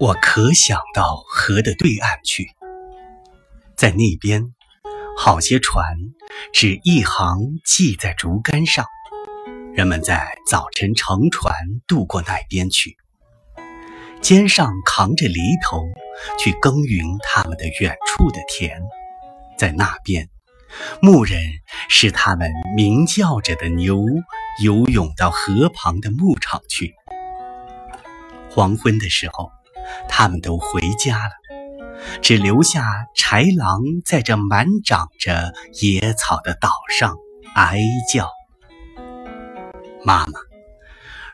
我可想到河的对岸去，在那边，好些船只一行系在竹竿上，人们在早晨乘船渡过那边去，肩上扛着犁头去耕耘他们的远处的田，在那边，牧人使他们鸣叫着的牛游泳到河旁的牧场去。黄昏的时候。他们都回家了，只留下豺狼在这满长着野草的岛上哀叫。妈妈，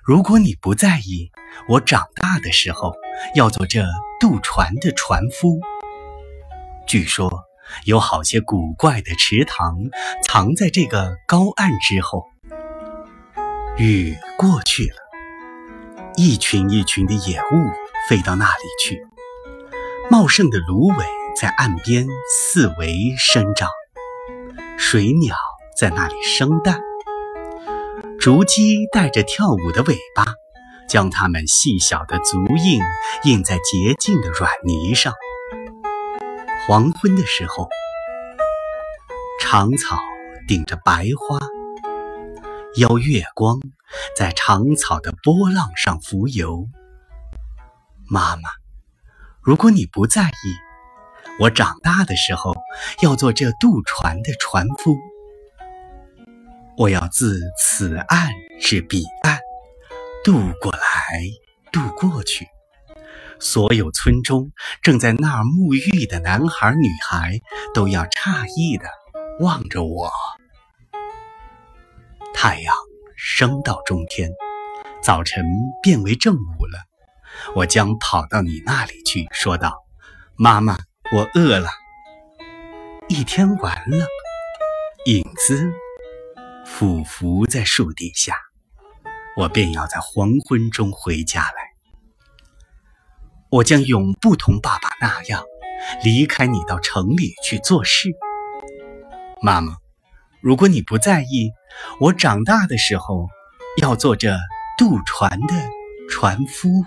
如果你不在意，我长大的时候要做这渡船的船夫。据说有好些古怪的池塘藏在这个高岸之后。雨过去了，一群一群的野物。飞到那里去，茂盛的芦苇在岸边四围生长，水鸟在那里生蛋，竹鸡带着跳舞的尾巴，将它们细小的足印印在洁净的软泥上。黄昏的时候，长草顶着白花，邀月光在长草的波浪上浮游。妈妈，如果你不在意，我长大的时候要做这渡船的船夫。我要自此岸至彼岸渡过来，渡过去。所有村中正在那儿沐浴的男孩女孩都要诧异的望着我。太阳升到中天，早晨变为正午了。我将跑到你那里去，说道：“妈妈，我饿了。”一天完了，影子俯伏在树底下，我便要在黄昏中回家来。我将永不同爸爸那样离开你到城里去做事。妈妈，如果你不在意，我长大的时候要做这渡船的船夫。